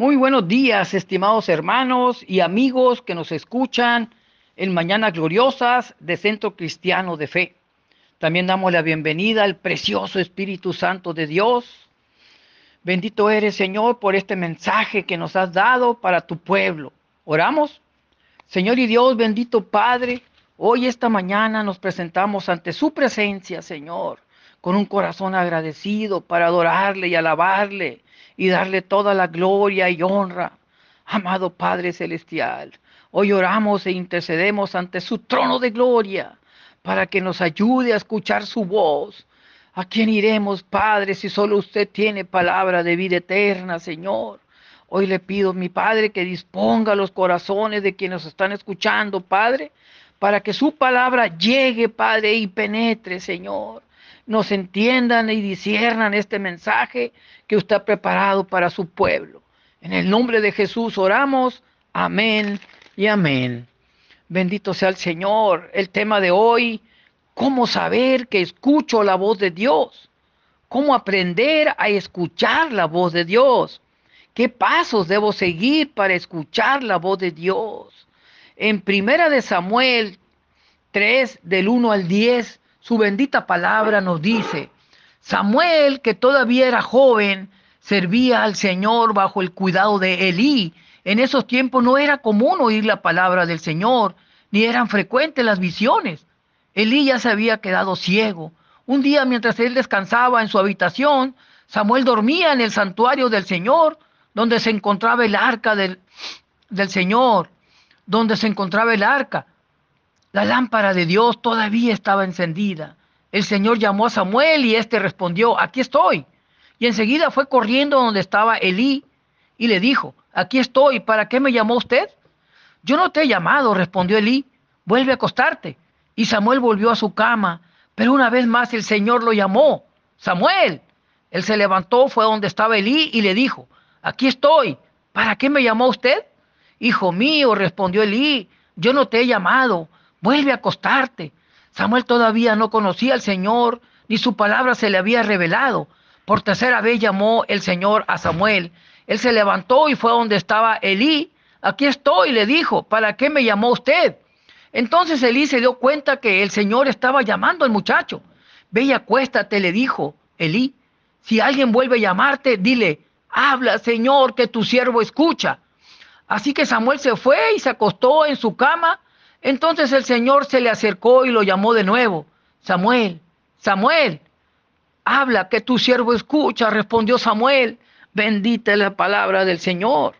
Muy buenos días, estimados hermanos y amigos que nos escuchan en Mañanas Gloriosas de Centro Cristiano de Fe. También damos la bienvenida al precioso Espíritu Santo de Dios. Bendito eres, Señor, por este mensaje que nos has dado para tu pueblo. Oramos. Señor y Dios, bendito Padre, hoy esta mañana nos presentamos ante su presencia, Señor, con un corazón agradecido para adorarle y alabarle y darle toda la gloria y honra. Amado Padre Celestial, hoy oramos e intercedemos ante su trono de gloria para que nos ayude a escuchar su voz. ¿A quién iremos, Padre, si solo usted tiene palabra de vida eterna, Señor? Hoy le pido, mi Padre, que disponga los corazones de quienes están escuchando, Padre, para que su palabra llegue, Padre, y penetre, Señor. Nos entiendan y disiernan este mensaje que usted ha preparado para su pueblo. En el nombre de Jesús oramos. Amén y amén. Bendito sea el Señor. El tema de hoy, ¿cómo saber que escucho la voz de Dios? ¿Cómo aprender a escuchar la voz de Dios? ¿Qué pasos debo seguir para escuchar la voz de Dios? En Primera de Samuel 3 del 1 al 10, su bendita palabra nos dice: Samuel, que todavía era joven, servía al Señor bajo el cuidado de Elí. En esos tiempos no era común oír la palabra del Señor, ni eran frecuentes las visiones. Elí ya se había quedado ciego. Un día, mientras él descansaba en su habitación, Samuel dormía en el santuario del Señor, donde se encontraba el arca del, del Señor, donde se encontraba el arca. La lámpara de Dios todavía estaba encendida. El Señor llamó a Samuel y éste respondió, aquí estoy. Y enseguida fue corriendo donde estaba Elí y le dijo, aquí estoy, ¿para qué me llamó usted? Yo no te he llamado, respondió Elí, vuelve a acostarte. Y Samuel volvió a su cama, pero una vez más el Señor lo llamó, Samuel. Él se levantó, fue donde estaba Elí y le dijo, aquí estoy, ¿para qué me llamó usted? Hijo mío, respondió Elí, yo no te he llamado, vuelve a acostarte. Samuel todavía no conocía al Señor, ni su palabra se le había revelado. Por tercera vez llamó el Señor a Samuel. Él se levantó y fue donde estaba Elí. Aquí estoy, le dijo, ¿para qué me llamó usted? Entonces Elí se dio cuenta que el Señor estaba llamando al muchacho. Ve y acuéstate, le dijo Elí. Si alguien vuelve a llamarte, dile, habla, Señor, que tu siervo escucha. Así que Samuel se fue y se acostó en su cama entonces el Señor se le acercó y lo llamó de nuevo. Samuel, Samuel, habla que tu siervo escucha, respondió Samuel. Bendita es la palabra del Señor.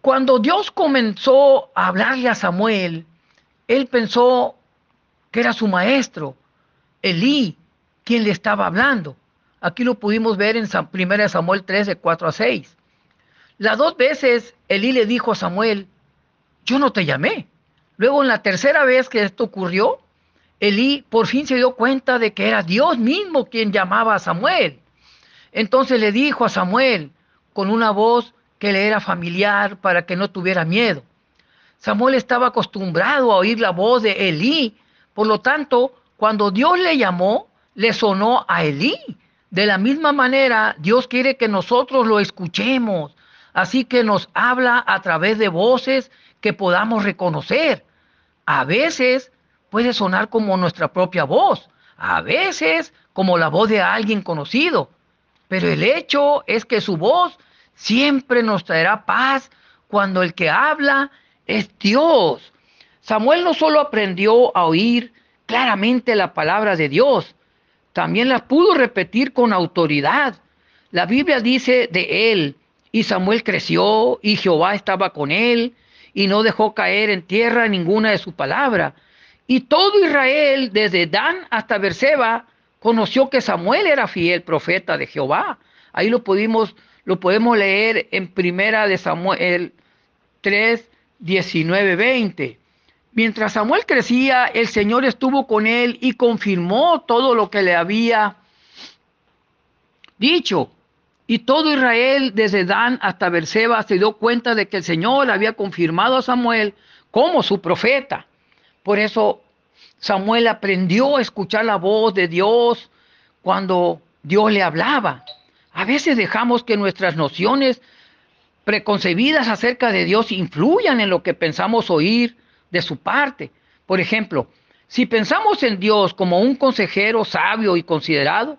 Cuando Dios comenzó a hablarle a Samuel, él pensó que era su maestro, Elí, quien le estaba hablando. Aquí lo pudimos ver en 1 Samuel 13, 4 a 6. Las dos veces Elí le dijo a Samuel, yo no te llamé. Luego en la tercera vez que esto ocurrió, Elí por fin se dio cuenta de que era Dios mismo quien llamaba a Samuel. Entonces le dijo a Samuel con una voz que le era familiar para que no tuviera miedo. Samuel estaba acostumbrado a oír la voz de Elí, por lo tanto, cuando Dios le llamó, le sonó a Elí. De la misma manera, Dios quiere que nosotros lo escuchemos, así que nos habla a través de voces que podamos reconocer. A veces puede sonar como nuestra propia voz, a veces como la voz de alguien conocido, pero el hecho es que su voz siempre nos traerá paz cuando el que habla es Dios. Samuel no solo aprendió a oír claramente la palabra de Dios, también la pudo repetir con autoridad. La Biblia dice de él, y Samuel creció y Jehová estaba con él y no dejó caer en tierra ninguna de su palabra. Y todo Israel, desde Dan hasta Berseba, conoció que Samuel era fiel profeta de Jehová. Ahí lo pudimos, lo podemos leer en primera de Samuel 3, 19, 20. Mientras Samuel crecía, el Señor estuvo con él y confirmó todo lo que le había dicho. Y todo Israel, desde Dan hasta Berseba, se dio cuenta de que el Señor había confirmado a Samuel como su profeta. Por eso Samuel aprendió a escuchar la voz de Dios cuando Dios le hablaba. A veces dejamos que nuestras nociones preconcebidas acerca de Dios influyan en lo que pensamos oír de su parte. Por ejemplo, si pensamos en Dios como un consejero sabio y considerado,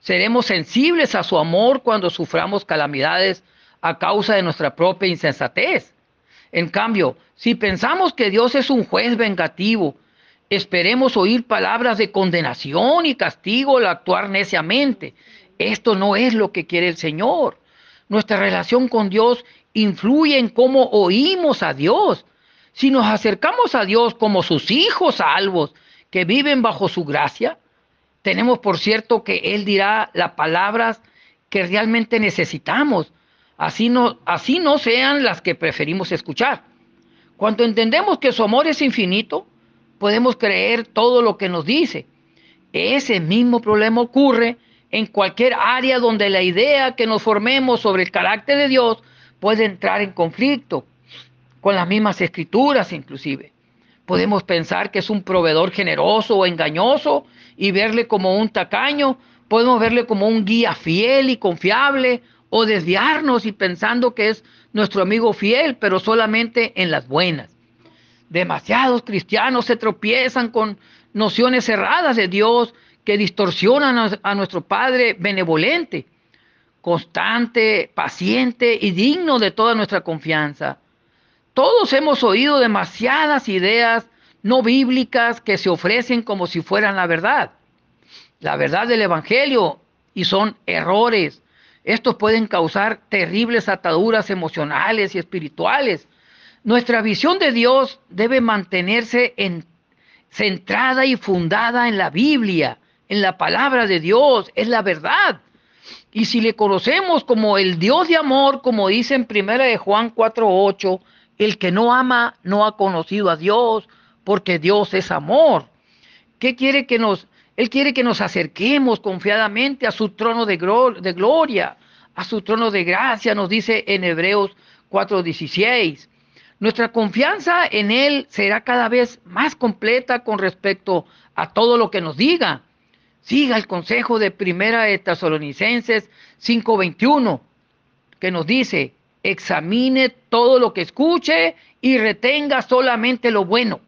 seremos sensibles a su amor cuando suframos calamidades a causa de nuestra propia insensatez. En cambio, si pensamos que Dios es un juez vengativo, esperemos oír palabras de condenación y castigo al actuar neciamente. Esto no es lo que quiere el Señor. Nuestra relación con Dios influye en cómo oímos a Dios. Si nos acercamos a Dios como sus hijos salvos que viven bajo su gracia, tenemos por cierto que Él dirá las palabras que realmente necesitamos, así no, así no sean las que preferimos escuchar. Cuando entendemos que su amor es infinito, podemos creer todo lo que nos dice. Ese mismo problema ocurre en cualquier área donde la idea que nos formemos sobre el carácter de Dios puede entrar en conflicto con las mismas escrituras inclusive. Podemos pensar que es un proveedor generoso o engañoso y verle como un tacaño. Podemos verle como un guía fiel y confiable o desviarnos y pensando que es nuestro amigo fiel, pero solamente en las buenas. Demasiados cristianos se tropiezan con nociones erradas de Dios que distorsionan a nuestro Padre benevolente, constante, paciente y digno de toda nuestra confianza. Todos hemos oído demasiadas ideas no bíblicas que se ofrecen como si fueran la verdad. La verdad del Evangelio y son errores. Estos pueden causar terribles ataduras emocionales y espirituales. Nuestra visión de Dios debe mantenerse en, centrada y fundada en la Biblia, en la palabra de Dios, es la verdad. Y si le conocemos como el Dios de amor, como dice en primera de Juan 4:8, el que no ama no ha conocido a Dios, porque Dios es amor. ¿Qué quiere que nos él quiere que nos acerquemos confiadamente a su trono de, de gloria, a su trono de gracia, nos dice en Hebreos 4:16. Nuestra confianza en Él será cada vez más completa con respecto a todo lo que nos diga. Siga el consejo de Primera de Tesalonicenses 5:21, que nos dice, examine todo lo que escuche y retenga solamente lo bueno.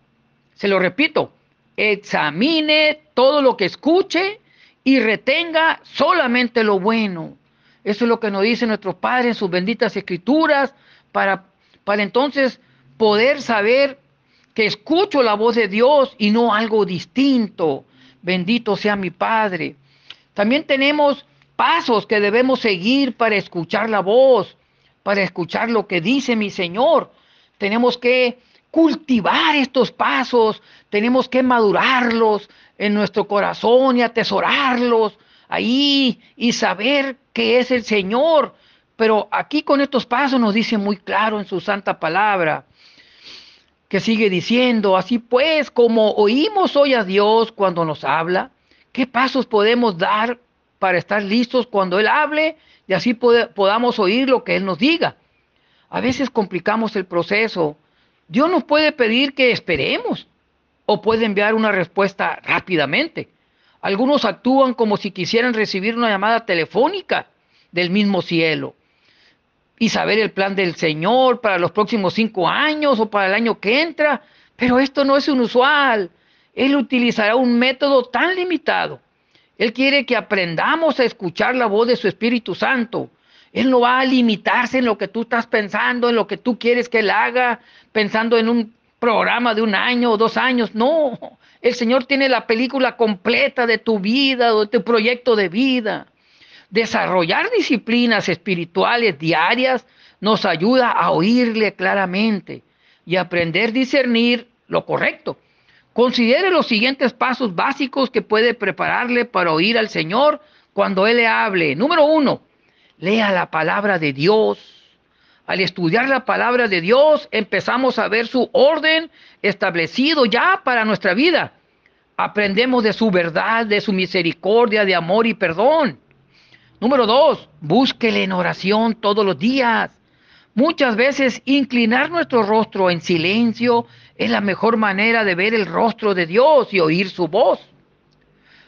Se lo repito, examine todo lo que escuche y retenga solamente lo bueno. Eso es lo que nos dice nuestro Padre en sus benditas escrituras para, para entonces poder saber que escucho la voz de Dios y no algo distinto. Bendito sea mi Padre. También tenemos pasos que debemos seguir para escuchar la voz para escuchar lo que dice mi Señor. Tenemos que cultivar estos pasos, tenemos que madurarlos en nuestro corazón y atesorarlos ahí y saber que es el Señor. Pero aquí con estos pasos nos dice muy claro en su santa palabra, que sigue diciendo, así pues, como oímos hoy a Dios cuando nos habla, ¿qué pasos podemos dar para estar listos cuando Él hable y así podamos oír lo que Él nos diga. A veces complicamos el proceso. Dios nos puede pedir que esperemos o puede enviar una respuesta rápidamente. Algunos actúan como si quisieran recibir una llamada telefónica del mismo cielo y saber el plan del Señor para los próximos cinco años o para el año que entra. Pero esto no es inusual. Él utilizará un método tan limitado él quiere que aprendamos a escuchar la voz de su Espíritu Santo. Él no va a limitarse en lo que tú estás pensando, en lo que tú quieres que Él haga, pensando en un programa de un año o dos años. No, el Señor tiene la película completa de tu vida, de tu proyecto de vida. Desarrollar disciplinas espirituales diarias nos ayuda a oírle claramente y aprender a discernir lo correcto. Considere los siguientes pasos básicos que puede prepararle para oír al Señor cuando Él le hable. Número uno, lea la palabra de Dios. Al estudiar la palabra de Dios, empezamos a ver su orden establecido ya para nuestra vida. Aprendemos de su verdad, de su misericordia, de amor y perdón. Número dos, búsquele en oración todos los días. Muchas veces inclinar nuestro rostro en silencio es la mejor manera de ver el rostro de Dios y oír su voz.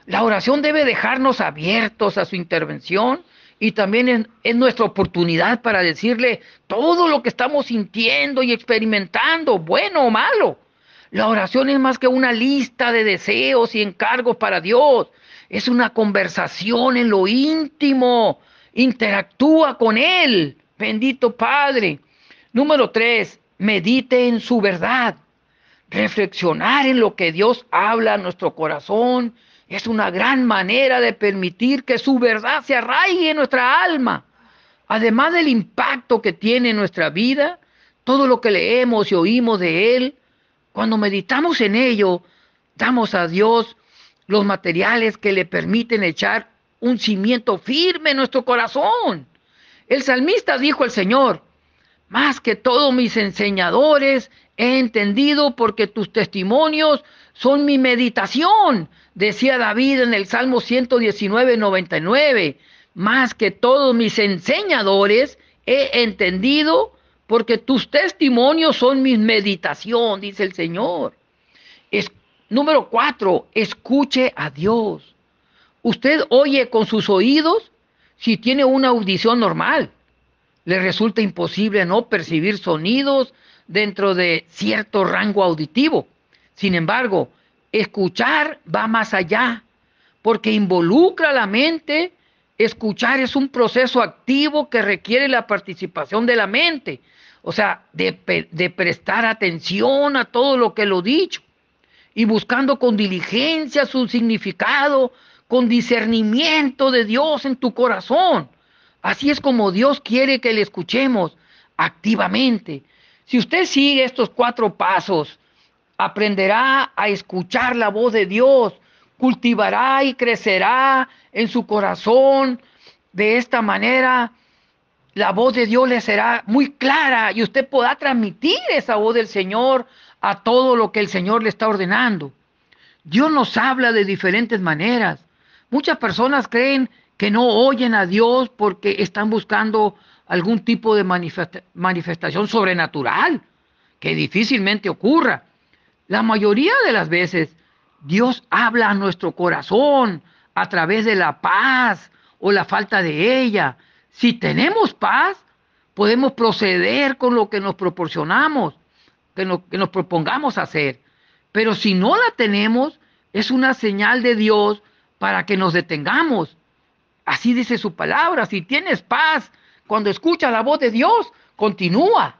La oración debe dejarnos abiertos a su intervención y también es, nuestra oportunidad para decirle todo lo que estamos sintiendo y experimentando, bueno o malo. La oración es más que una lista de deseos y encargos para Dios. Es una conversación en lo íntimo. Interactúa con Él. Bendito Padre. Número tres, medite en su verdad. Reflexionar en lo que Dios habla a nuestro corazón es una gran manera de permitir que su verdad se arraigue en nuestra alma. Además del impacto que tiene en nuestra vida, todo lo que leemos y oímos de Él, cuando meditamos en ello, damos a Dios los materiales que le permiten echar un cimiento firme en nuestro corazón. El salmista dijo al Señor, más que todos mis enseñadores, he entendido porque tus testimonios son mi meditación, decía David en el Salmo 119, 99. Más que todos mis enseñadores, he entendido porque tus testimonios son mi meditación, dice el Señor. Es, número cuatro, escuche a Dios. Usted oye con sus oídos si tiene una audición normal. Le resulta imposible no percibir sonidos dentro de cierto rango auditivo. Sin embargo, escuchar va más allá, porque involucra la mente. Escuchar es un proceso activo que requiere la participación de la mente, o sea, de, de prestar atención a todo lo que lo dicho y buscando con diligencia su significado, con discernimiento de Dios en tu corazón. Así es como Dios quiere que le escuchemos activamente. Si usted sigue estos cuatro pasos, aprenderá a escuchar la voz de Dios, cultivará y crecerá en su corazón. De esta manera, la voz de Dios le será muy clara y usted podrá transmitir esa voz del Señor a todo lo que el Señor le está ordenando. Dios nos habla de diferentes maneras. Muchas personas creen que no oyen a Dios porque están buscando algún tipo de manifestación sobrenatural, que difícilmente ocurra. La mayoría de las veces Dios habla a nuestro corazón a través de la paz o la falta de ella. Si tenemos paz, podemos proceder con lo que nos proporcionamos, que nos, propongamos hacer. Pero si no la tenemos, es una señal de Dios para que nos detengamos. Así dice su palabra. Si tienes paz, cuando escuchas la voz de Dios, continúa.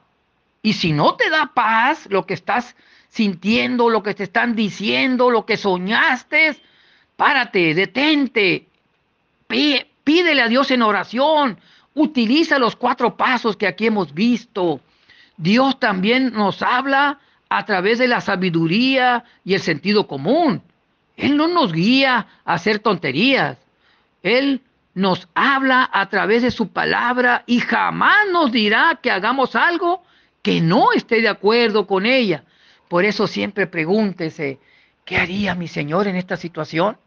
Y si no te da paz lo que estás sintiendo, lo que te están diciendo, lo que soñaste, párate, detente, pídele a Dios en oración, utiliza los cuatro pasos que aquí hemos visto. Dios también nos habla a través de la sabiduría y el sentido común. Él no nos guía a hacer tonterías. Él nos habla a través de su palabra y jamás nos dirá que hagamos algo que no esté de acuerdo con ella. Por eso siempre pregúntese, ¿qué haría mi Señor en esta situación?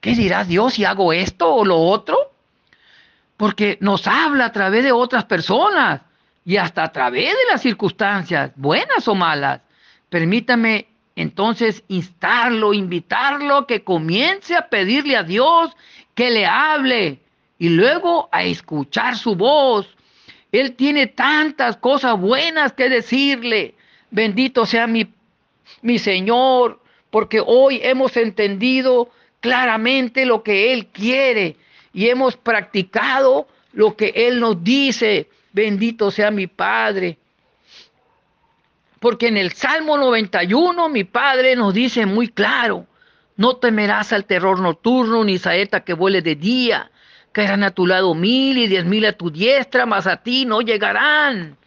¿Qué dirá Dios si hago esto o lo otro? Porque nos habla a través de otras personas y hasta a través de las circunstancias, buenas o malas. Permítame entonces instarlo, invitarlo que comience a pedirle a Dios que le hable y luego a escuchar su voz. Él tiene tantas cosas buenas que decirle. Bendito sea mi, mi Señor, porque hoy hemos entendido claramente lo que Él quiere y hemos practicado lo que Él nos dice. Bendito sea mi Padre. Porque en el Salmo 91 mi Padre nos dice muy claro, no temerás al terror nocturno ni saeta que vuele de día, caerán a tu lado mil y diez mil a tu diestra, mas a ti no llegarán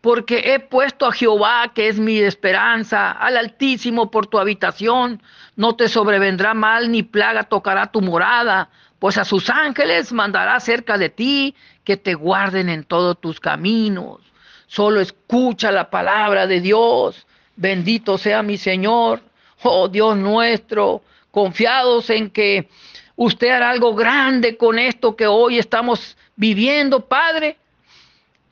porque he puesto a Jehová, que es mi esperanza, al Altísimo por tu habitación. No te sobrevendrá mal ni plaga tocará tu morada, pues a sus ángeles mandará cerca de ti que te guarden en todos tus caminos. Solo escucha la palabra de Dios. Bendito sea mi Señor, oh Dios nuestro, confiados en que usted hará algo grande con esto que hoy estamos viviendo, Padre.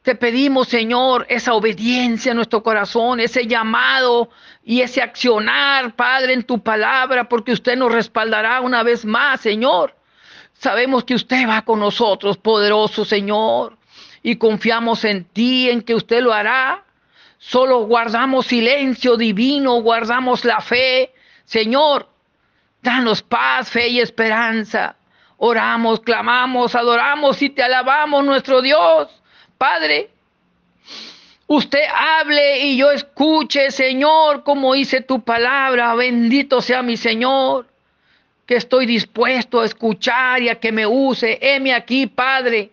Te pedimos, Señor, esa obediencia en nuestro corazón, ese llamado y ese accionar, Padre, en tu palabra, porque usted nos respaldará una vez más, Señor. Sabemos que usted va con nosotros, poderoso Señor, y confiamos en ti, en que usted lo hará. Solo guardamos silencio divino, guardamos la fe. Señor, danos paz, fe y esperanza. Oramos, clamamos, adoramos y te alabamos, nuestro Dios. Padre, usted hable y yo escuche, Señor, como dice tu palabra. Bendito sea mi Señor, que estoy dispuesto a escuchar y a que me use. Heme aquí, Padre,